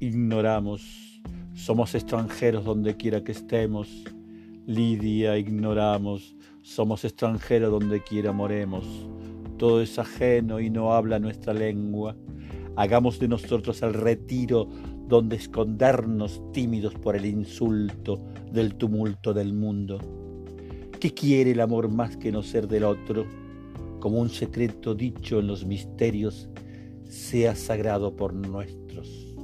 ignoramos, somos extranjeros donde quiera que estemos. Lidia, ignoramos, somos extranjeros donde quiera moremos. Todo es ajeno y no habla nuestra lengua. Hagamos de nosotros el retiro donde escondernos tímidos por el insulto del tumulto del mundo. ¿Qué quiere el amor más que no ser del otro? Como un secreto dicho en los misterios, sea sagrado por nuestros